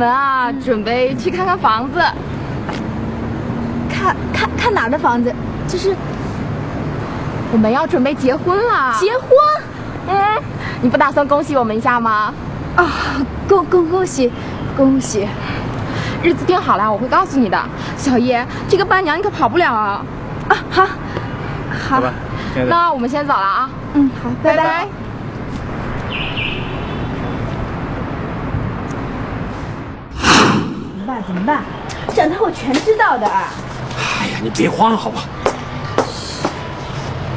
我们啊，准备去看看房子。看看看哪儿的房子？就是我们要准备结婚了。结婚？嗯，你不打算恭喜我们一下吗？啊，恭恭恭喜，恭喜！日子定好了，我会告诉你的。小叶，这个伴娘你可跑不了啊！啊，好，好，那我们先走了啊。嗯，好，拜拜。怎么办？想他我全知道的。哎呀，你别慌好吧？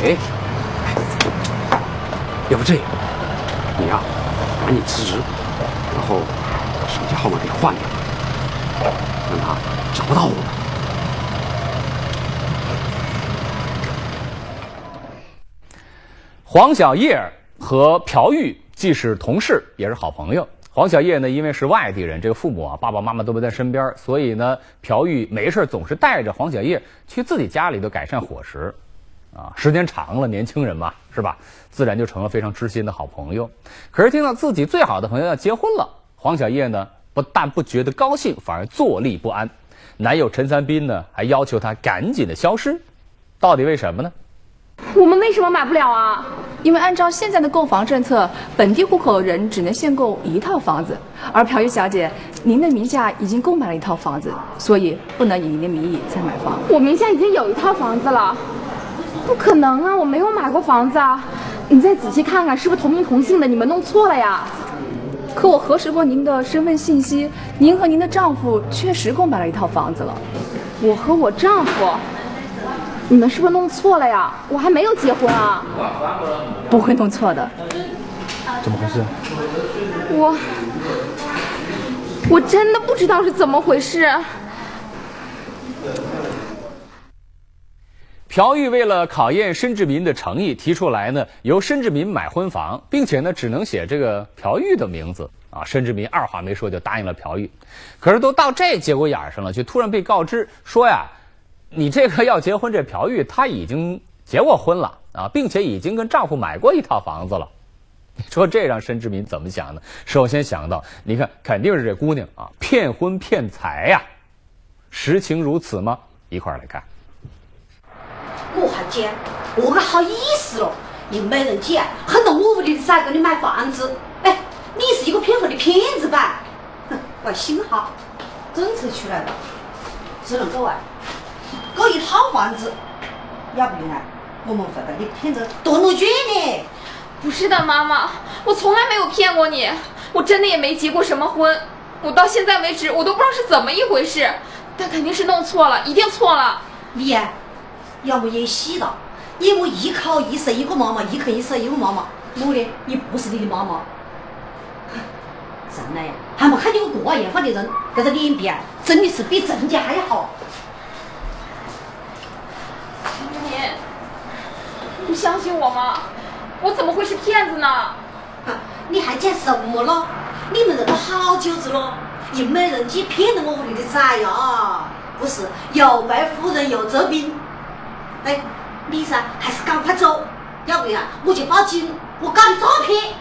哎，要不这样，你呀，赶紧辞职，然后把手机号码给换掉，让他找不到我。黄小叶和朴玉既是同事，也是好朋友。黄小叶呢，因为是外地人，这个父母啊，爸爸妈妈都不在身边，所以呢，朴玉没事总是带着黄小叶去自己家里头改善伙食，啊，时间长了，年轻人嘛，是吧？自然就成了非常知心的好朋友。可是听到自己最好的朋友要结婚了，黄小叶呢，不但不觉得高兴，反而坐立不安。男友陈三斌呢，还要求他赶紧的消失，到底为什么呢？我们为什么买不了啊？因为按照现在的购房政策，本地户口人只能限购一套房子，而朴玉小姐，您的名下已经购买了一套房子，所以不能以您的名义再买房。我名下已经有一套房子了，不可能啊！我没有买过房子啊！你再仔细看看，是不是同名同姓的？你们弄错了呀！可我核实过您的身份信息，您和您的丈夫确实购买了一套房子了。我和我丈夫。你们是不是弄错了呀？我还没有结婚啊！不会弄错的。怎么回事？我我真的不知道是怎么回事。朴玉为了考验申志民的诚意，提出来呢，由申志民买婚房，并且呢，只能写这个朴玉的名字啊。申志民二话没说就答应了朴玉。可是都到这节骨眼上了，却突然被告知说呀。你这个要结婚，这朴玉她已经结过婚了啊，并且已经跟丈夫买过一套房子了。你说这让申志敏怎么想呢？首先想到，你看肯定是这姑娘啊，骗婚骗财呀，实情如此吗？一块儿来看。我还讲，我个好意思了？你没人见，恨得我屋里的崽给你买房子。哎，你是一个骗婚的骗子吧？哼，我幸好政策出来了，只能够啊。搞一套房子，要不然我们会把你骗着蹲了卷呢。不是的，妈妈，我从来没有骗过你，我真的也没结过什么婚。我到现在为止，我都不知道是怎么一回事，但肯定是弄错了，一定错了。你呀，要么演戏了，要么一口一舌一个妈妈，一口一舌一个妈妈。我呢，也不是你的妈妈。真的呀，还没看见过这样放的人，这个脸皮啊，真的是比郑家还要好。不相信我吗？我怎么会是骗子呢？你还讲什么了？你们认了好久子了，又没人去骗了我屋里的崽呀？不是又卖夫人又折兵？哎，你噻，还是赶快走，要不然我就报警，我告你诈骗。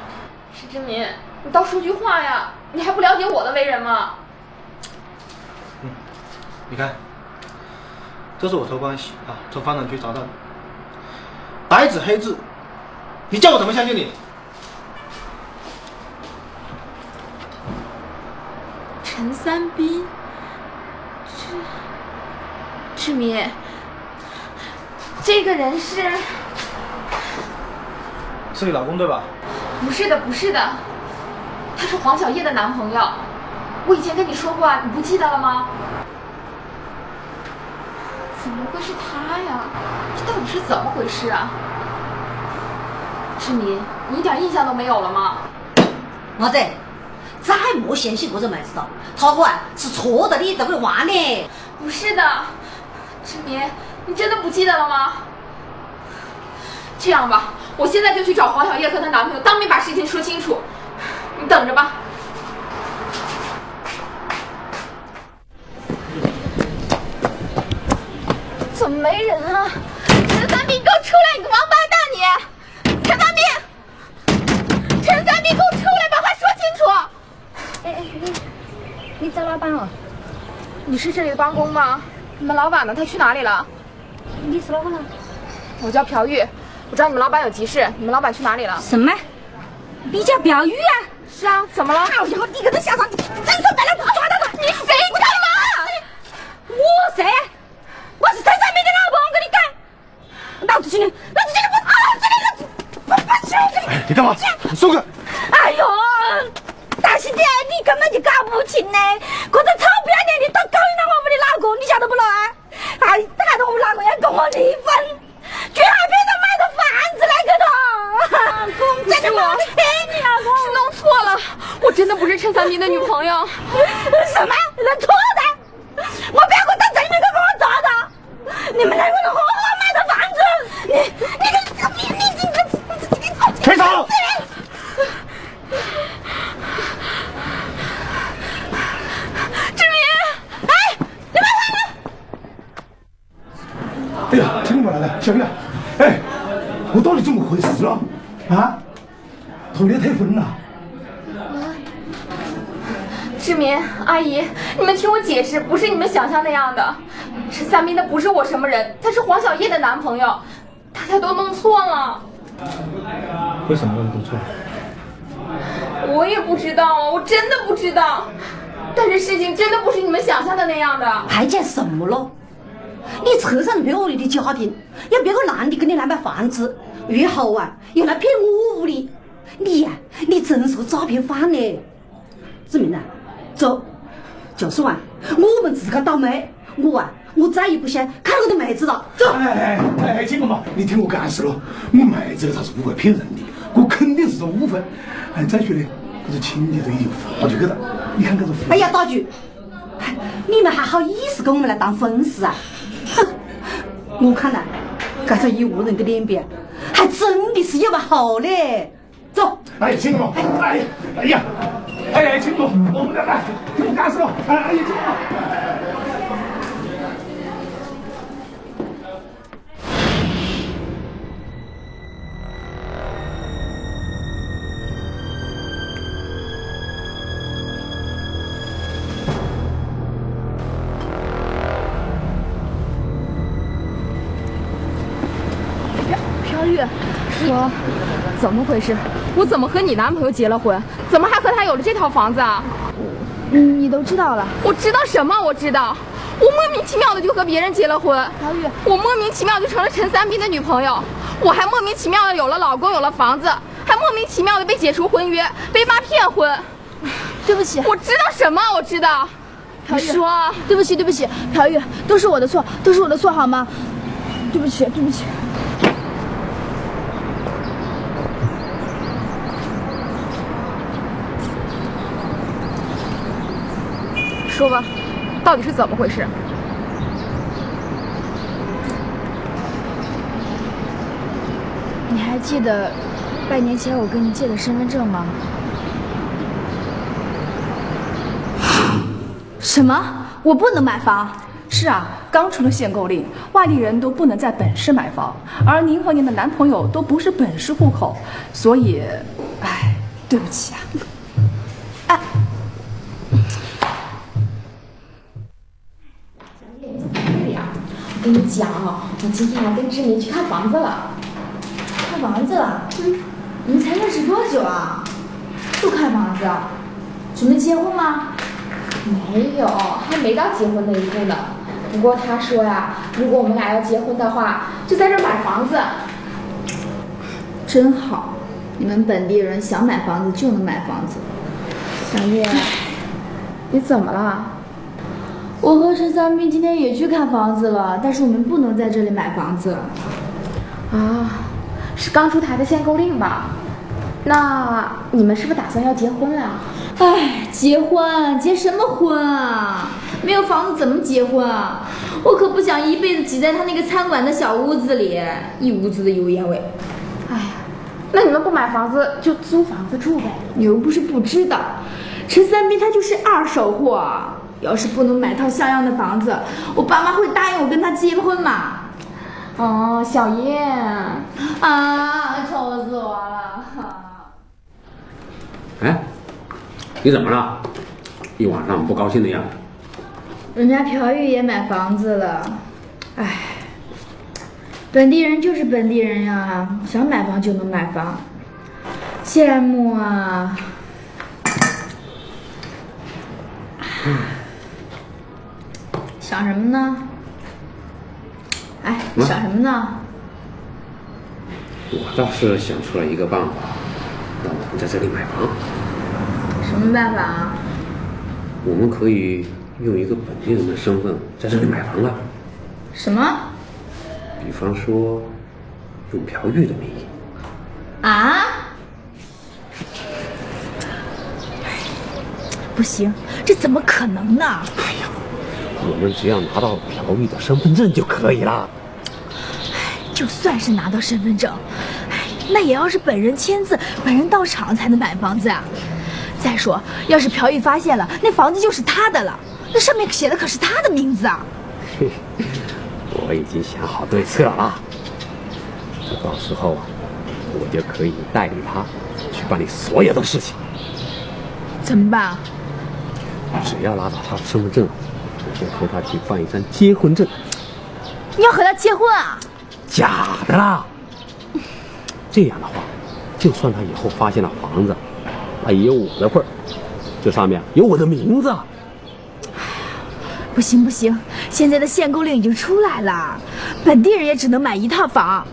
石志明，你倒说句话呀！你还不了解我的为人吗？嗯，你看，这是我托关系啊，从房产局找到的。白纸黑字，你叫我怎么相信你？陈三斌，志志民，这个人是是你老公对吧？不是的，不是的，他是黄小叶的男朋友。我以前跟你说过啊，你不记得了吗？怎么会是他呀？这到底是怎么回事啊？志明，你一点印象都没有了吗？妈子，再莫相信这个妹子了，他哥啊是错的，你都给忘了。不是的，志明，你真的不记得了吗？这样吧，我现在就去找黄小叶和她男朋友，当面把事情说清楚。你等着吧。怎么没人啊？陈三斌，你给我出来！你个王八蛋，你！陈三斌，陈三斌，给我出来，把话说清楚！哎哎你找老板哦？你是这里的帮工吗？你们老板呢？他去哪里了？你是哪个人？我叫朴玉，我知道你们老板有急事，你们老板去哪里了？什么？你叫朴玉啊？是啊，怎么了？好家伙，你跟他下场，真说白了，抓到他！你谁干嘛？我谁？我是陈三明的老婆，我跟你讲，老子今天，老子今天不啊，今天老子不不行，我跟你。干嘛？你松开！哎呦，大师姐，你根本就搞不清呢！这个臭不要脸的都勾引了我们的老公，你晓得不咯？还害得我们老公要跟我离婚，居然还骗他买个房子来给他！公真的我你老公是弄错了，我真的不是陈三明的女朋友。什么？弄错的？我不要给我到这里面给我找的！你们两个人合伙买的房子，你你个你你你你你你赔偿！志明，哎，你们来了！哎呀，听过来了，小月，哎，我到底怎么回事啊？啊？后天退婚了？志明，阿姨，你们听我解释，不是你们想象那样的。陈三明他不是我什么人，他是黄小叶的男朋友，大家都弄错了。为什么会弄错？我也不知道啊，我真的不知道。但是事情真的不是你们想象的那样的。还讲什么了？你车上没恶劣的家庭，要别个男的跟你来买房子，然后啊又来骗我屋里，你呀、你真是个诈骗犯呢！志明啊，走，就是啊，我们自个倒霉。我啊，我再也不想看到个妹子了。走。哎哎哎，金哥嘛，你听我解释了，我妹子她是不会骗人的，我肯定是个误会。哎，再说呢，这个亲戚都已经发出去了，你看这个。哎呀，大菊，哎你们还好意思跟我们来当粉丝啊？哼，我看来，这个一屋人的脸皮啊还真的是有把好嘞。走，哎，亲哥，哎呀，哎呀，哎呀，亲哥，我们来来，听我解释了，哎哎呀，亲哥。怎么回事？我怎么和你男朋友结了婚？怎么还和他有了这套房子啊？嗯，你都知道了。我知道什么？我知道，我莫名其妙的就和别人结了婚。朴雨，我莫名其妙就成了陈三斌的女朋友，我还莫名其妙的有了老公，有了房子，还莫名其妙的被解除婚约，被妈骗婚。对不起，我知道什么？我知道。朴玉你说，对不起，对不起，朴玉，都是我的错，都是我的错，好吗？对不起，对不起。说吧，到底是怎么回事？你还记得半年前我跟你借的身份证吗？什么？我不能买房？是啊，刚出了限购令，外地人都不能在本市买房，而您和您的男朋友都不是本市户口，所以，哎，对不起啊。跟你讲，我今天要跟志明去看房子了。看房子了？嗯，你们才认识多久啊？就看房子？准备结婚吗？没有，还没到结婚那一步呢。不过他说呀，如果我们俩要结婚的话，就在这儿买房子。真好，你们本地人想买房子就能买房子。小叶，你怎么了？我和陈三斌今天也去看房子了，但是我们不能在这里买房子。啊，是刚出台的限购令吧？那你们是不是打算要结婚了？唉，结婚结什么婚啊？没有房子怎么结婚啊？我可不想一辈子挤在他那个餐馆的小屋子里，一屋子的油烟味。哎呀，那你们不买房子就租房子住呗。你又不是不知道，陈三斌他就是二手货。要是不能买套像样的房子，我爸妈会答应我跟他结婚吗？哦，小叶，啊，愁死我了！哎，你怎么了？一晚上不高兴的样子。人家朴玉也买房子了，哎，本地人就是本地人呀，想买房就能买房，羡慕啊！想什么呢？哎，嗯想什么呢？我倒是想出了一个办法，让我们在这里买房。什么办法啊？我们可以用一个本地人的身份在这里买房了，什么？比方说用朴玉的名义。啊？不行，这怎么可能呢？我们只要拿到朴玉的身份证就可以了。就算是拿到身份证，哎，那也要是本人签字、本人到场才能买房子啊。再说，要是朴玉发现了，那房子就是他的了，那上面写的可是他的名字啊。我已经想好对策了，到时候啊我就可以代理他去办理所有的事情。怎么办？只要拿到他的身份证，我就和他去办一张结婚证，你要和他结婚啊？假的啦。这样的话，就算他以后发现了房子，那也有我的份儿，这上面有我的名字。不行不行，现在的限购令已经出来了，本地人也只能买一套房。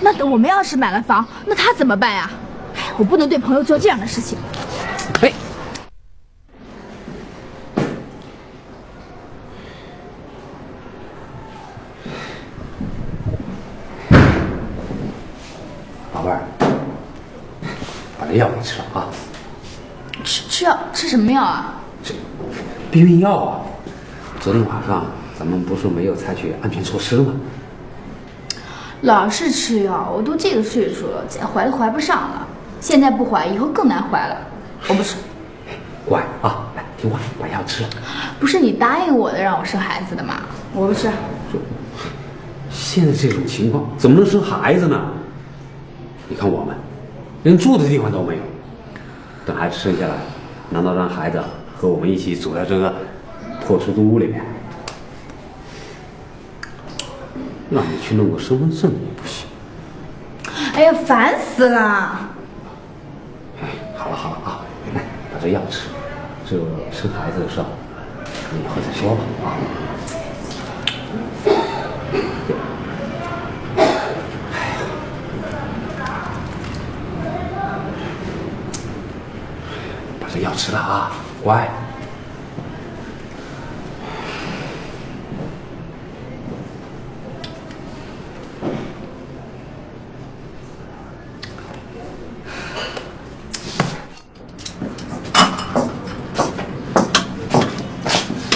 那等我们要是买了房，那他怎么办呀？哎，我不能对朋友做这样的事情。嘿，宝贝儿，把这药给吃了啊！吃吃药吃什么药啊？这避孕药啊！昨天晚上咱们不是没有采取安全措施吗？老是吃药，我都这个岁数了，再怀都怀不上了。现在不怀，以后更难怀了。我不吃，乖啊，来听话，把药吃了。不是你答应我的让我生孩子的吗？我不吃。现在这种情况怎么能生孩子呢？你看我们连住的地方都没有，等孩子生下来，难道让孩子和我们一起住在这个破出租屋里面？让你去弄个身份证也不行。哎呀，烦死了！哎，好了好了啊，来把这药吃，这个生孩子的事儿，以后再说吧啊。把这药吃了啊，乖。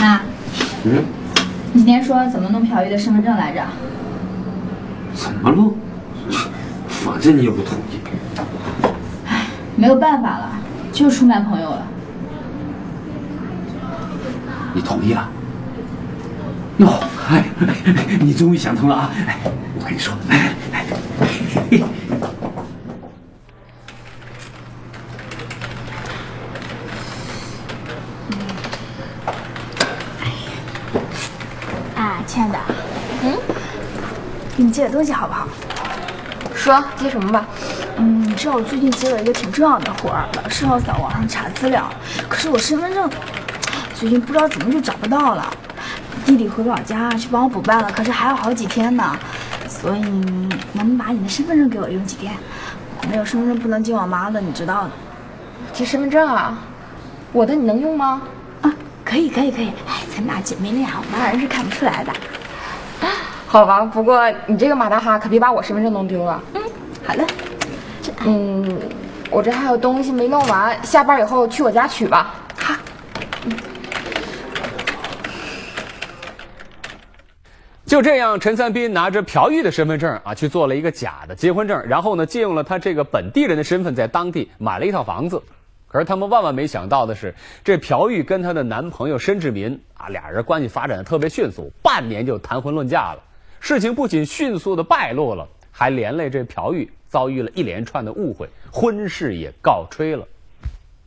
妈，嗯，你今天说怎么弄朴玉的身份证来着？怎么弄？反正你也不同意。没有办法了，就是出卖朋友了。你同意了？哟，哎，你终于想通了啊！哎，我跟你说，哎哎，嘿啊，亲爱的，嗯，给你借点东西好不好？说借什么吧？嗯，你知道我最近接了一个挺重要的活儿，老是要在网上查资料，可是我身份证最近不知道怎么就找不到了。弟弟回老家去帮我补办了，可是还有好几天呢，所以能不能把你的身份证给我用几天？没有身份证不能进网吧的，你知道的。这身份证啊？我的你能用吗？啊，可以可以可以，哎，咱们俩姐妹恋，我妈人是看不出来的。好吧，不过你这个马大哈可别把我身份证弄丢了。嗯，好的。嗯，我这还有东西没弄完，下班以后去我家取吧。就这样，陈三斌拿着朴玉的身份证啊，去做了一个假的结婚证，然后呢，借用了他这个本地人的身份，在当地买了一套房子。可是他们万万没想到的是，这朴玉跟她的男朋友申志民啊，俩人关系发展的特别迅速，半年就谈婚论嫁了。事情不仅迅速的败露了，还连累这朴玉遭遇了一连串的误会，婚事也告吹了。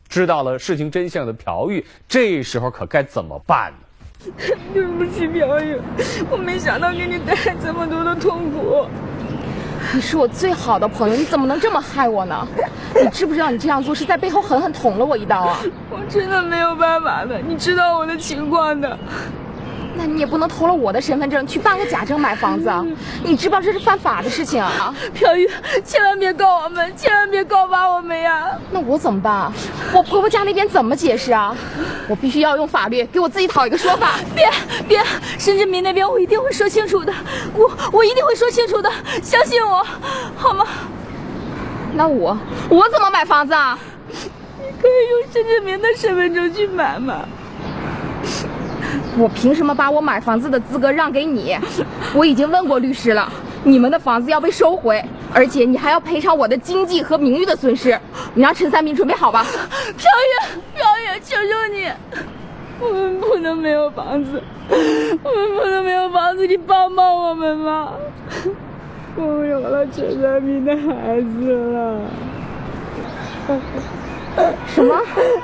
知道了事情真相的朴玉，这时候可该怎么办呢？对不起，表友，我没想到给你带来这么多的痛苦。你是我最好的朋友，你怎么能这么害我呢？你知不知道你这样做是在背后狠狠捅了我一刀啊？我真的没有办法的，你知道我的情况的。那你也不能偷了我的身份证去办个假证买房子啊！你知不知道这是犯法的事情啊？飘玉，千万别告我们，千万别告发我们呀！那我怎么办啊？我婆婆家那边怎么解释啊？我必须要用法律给我自己讨一个说法。别别，申志明那边我一定会说清楚的，我我一定会说清楚的，相信我，好吗？那我我怎么买房子啊？你可以用申志明的身份证去买嘛。我凭什么把我买房子的资格让给你？我已经问过律师了，你们的房子要被收回，而且你还要赔偿我的经济和名誉的损失。你让陈三明准备好吧。朴玉，朴玉，求求你，我们不能没有房子，我们不能没有房子，你帮帮我们吧。我们有了陈三明的孩子了。什么？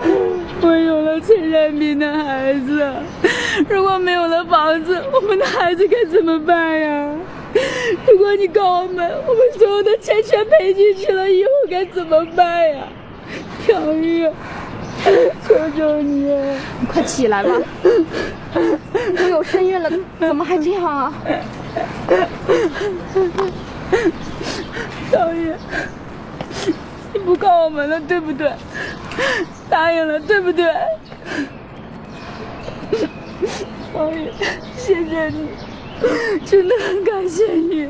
我有了陈善斌的孩子，如果没有了房子，我们的孩子该怎么办呀？如果你告我们，我们所有的钱全赔进去了，以后该怎么办呀？小玉，求求你，你快起来吧！都有身孕了，怎么还这样啊？小玉。你不告我们了，对不对？答应了，对不对？王宇，谢谢你，真的很感谢你。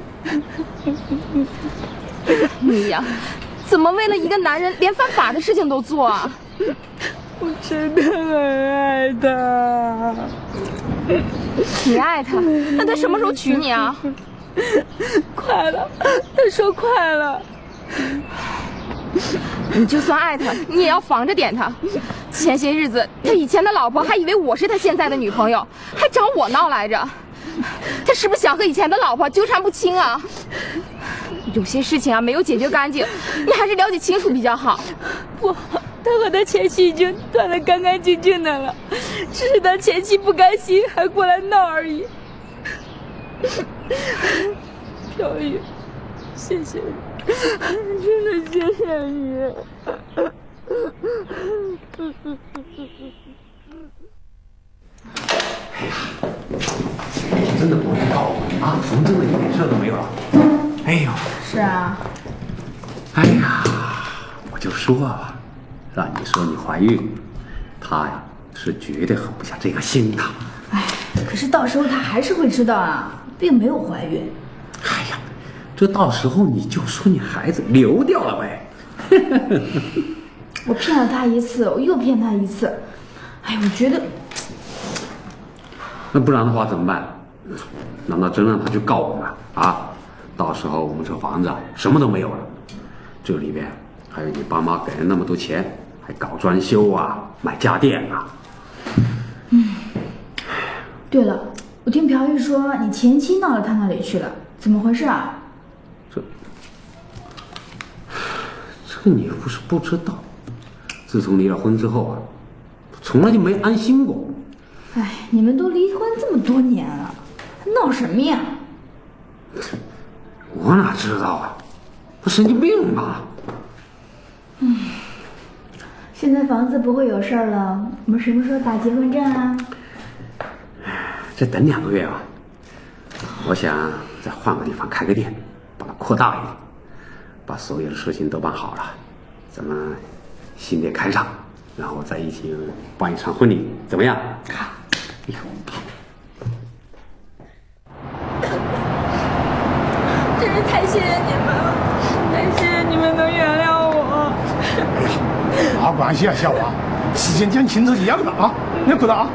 你呀，怎么为了一个男人连犯法的事情都做啊？我真的很爱他。你爱他？那他什么时候娶你啊？快了，他说快了。你就算爱他，你也要防着点他。前些日子，他以前的老婆还以为我是他现在的女朋友，还找我闹来着。他是不是想和以前的老婆纠缠不清啊？有些事情啊，没有解决干净，你还是了解清楚比较好。不，他和他前妻已经断得干干净净的了，只是他前妻不甘心，还过来闹而已。小雨，谢谢你。真的谢谢你。哎呀，真的不能告我们啊！我们真的一点事都没有了。哎呦，是啊。哎呀，我就说吧，让你说你怀孕，他呀是绝对狠不下这个心的。哎，可是到时候他还是会知道啊，并没有怀孕。哎呀。这到时候你就说你孩子流掉了呗。我骗了他一次，我又骗他一次。哎，我觉得，那不然的话怎么办？难道真让他去告我们啊？到时候我们这房子什么都没有了，这里边还有你爸妈给了那么多钱，还搞装修啊，买家电啊。嗯。对了，我听朴玉说你前妻闹到他那里去了，怎么回事啊？你不是不知道，自从离了婚之后啊，从来就没安心过。哎，你们都离婚这么多年了，闹什么呀？我哪知道啊？他神经病吧？嗯，现在房子不会有事儿了，我们什么时候打结婚证啊？再等两个月吧。我想再换个地方开个店，把它扩大一点。把所有的事情都办好了，咱们新店开上，然后再一起办一场婚礼，怎么样？好。哎呦，好。真是太谢谢你们了，太谢谢你们能原谅我。没关系啊，小王，事情讲清楚就要的啊，别哭了啊。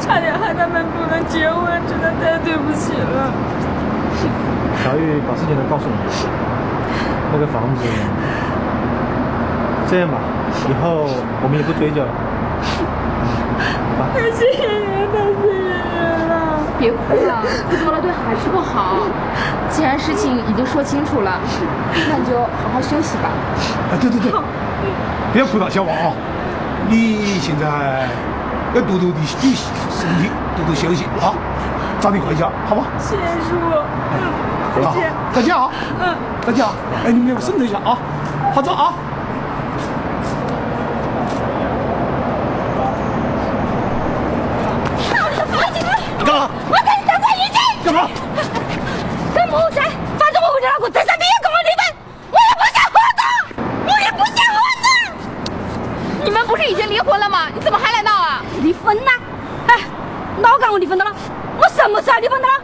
差点害他们不能结婚，真的太对不起了。小玉把事情都告诉你。那个房子，这样吧，以后我们也不追究了。太谢谢你，太谢谢你了！别哭了，哭多了对孩子不好。既然事情已经说清楚了，那你就好好休息吧。啊，对对对，别 哭了，小王啊，你现在要多多的注意身体，多多休息啊，早点回家，好吧？谢谢叔，再见，再见啊！嗯，再见啊！哎，你们两个慎重一下啊，好走啊！你干嘛？我跟你大快一起。干嘛？干么噻？反正我和你老公陈三斌也跟我离婚，我也不想活的，我也不想活的。你们不是已经离婚了吗？你怎么还来闹啊？离婚呐？哎，哪敢我离婚的了？我什么时候离婚的了？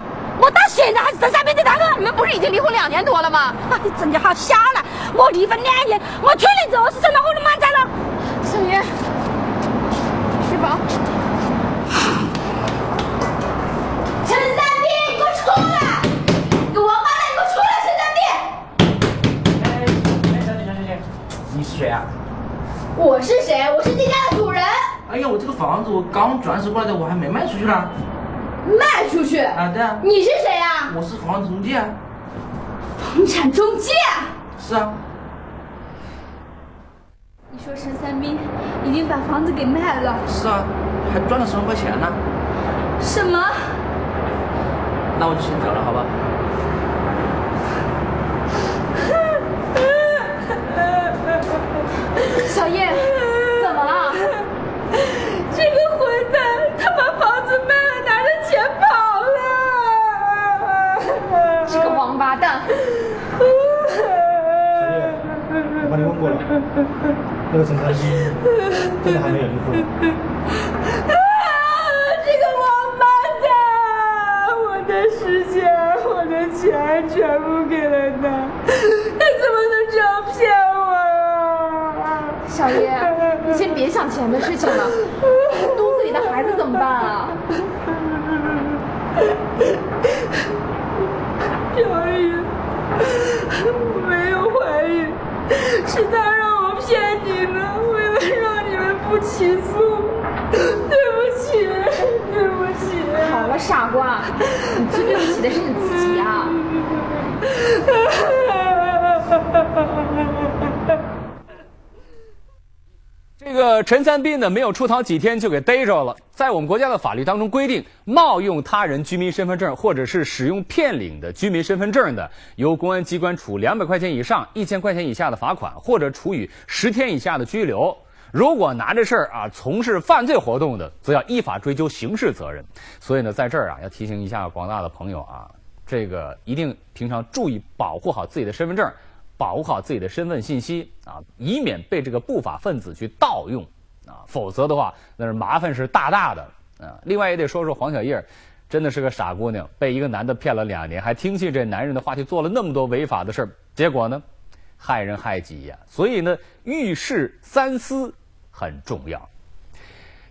现在还是陈三斌的大哥。你们不是已经离婚两年多了吗？哎，真的好瞎了！我离婚两年，我去年之后是生了我的满载了。小云，吃饱。陈三斌，你给我出来！你王八蛋，你给我出来！陈三斌。哎，小姐，小姐，小姐，你是谁啊？我是谁？我是这家的主人。哎呀，我这个房子我刚转手过来的，我还没卖出去呢。卖出去？啊，对啊。你是谁呀？我是房产中介。房产中介？是啊。你说陈三斌已经把房子给卖了？是啊，还赚了十万块钱呢。什么？那我就先走了，好吧？she's there. 陈三斌呢，没有出逃几天就给逮着了。在我们国家的法律当中规定，冒用他人居民身份证或者是使用骗领的居民身份证的，由公安机关处两百块钱以上一千块钱以下的罚款，或者处以十天以下的拘留。如果拿着事儿啊从事犯罪活动的，则要依法追究刑事责任。所以呢，在这儿啊，要提醒一下广大的朋友啊，这个一定平常注意保护好自己的身份证。保护好自己的身份信息啊，以免被这个不法分子去盗用啊，否则的话，那是麻烦是大大的啊。另外也得说说黄小叶，真的是个傻姑娘，被一个男的骗了两年，还听信这男人的话去做了那么多违法的事儿，结果呢，害人害己呀。所以呢，遇事三思很重要。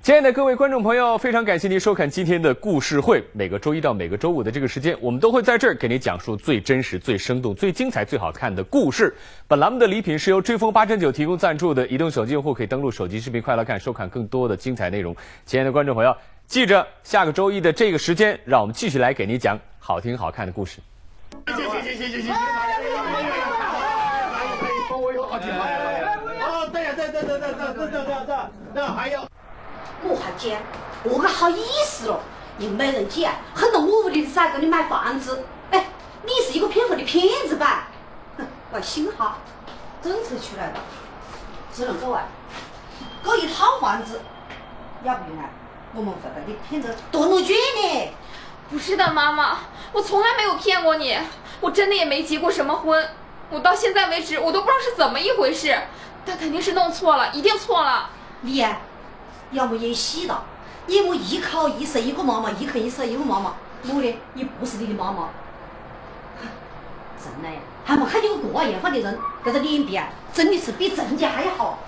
亲爱的各位观众朋友，非常感谢您收看今天的故事会。每个周一到每个周五的这个时间，我们都会在这儿给您讲述最真实、最生动、最精彩、最好看的故事。本栏目的礼品是由追风八珍酒提供赞助的，移动手机用户可以登录手机视频快来看，收看更多的精彩内容。亲爱的观众朋友，记着下个周一的这个时间，让我们继续来给您讲好听好看的故事。行行行行行行行，我有好几好。哦，对呀，对对对对对对对对对，还有。我还讲，我个好意思了，你没人捡，很多我屋里的噻给你买房子，哎，你是一个骗婚的骗子吧？哼，我幸好政策出来了，只能够啊，搞一套房子，要不然我们会把你骗得多怒卷呢。不是的，妈妈，我从来没有骗过你，我真的也没结过什么婚，我到现在为止我都不知道是怎么一回事，他肯定是弄错了，一定错了。你、要么演戏了，要么一口一生一个妈妈，一口一生一个妈妈。我呢，也不是你的妈妈。真的呀，还没看见过这样的人，这个脸皮啊，真的是比人家还要好。